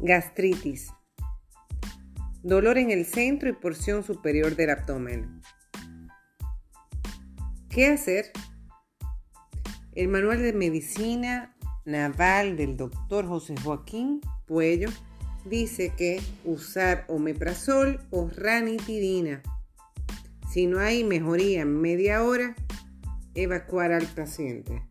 Gastritis. Dolor en el centro y porción superior del abdomen. ¿Qué hacer? El manual de medicina naval del doctor José Joaquín Puello dice que usar omeprazol o ranitidina. Si no hay mejoría en media hora, evacuar al paciente.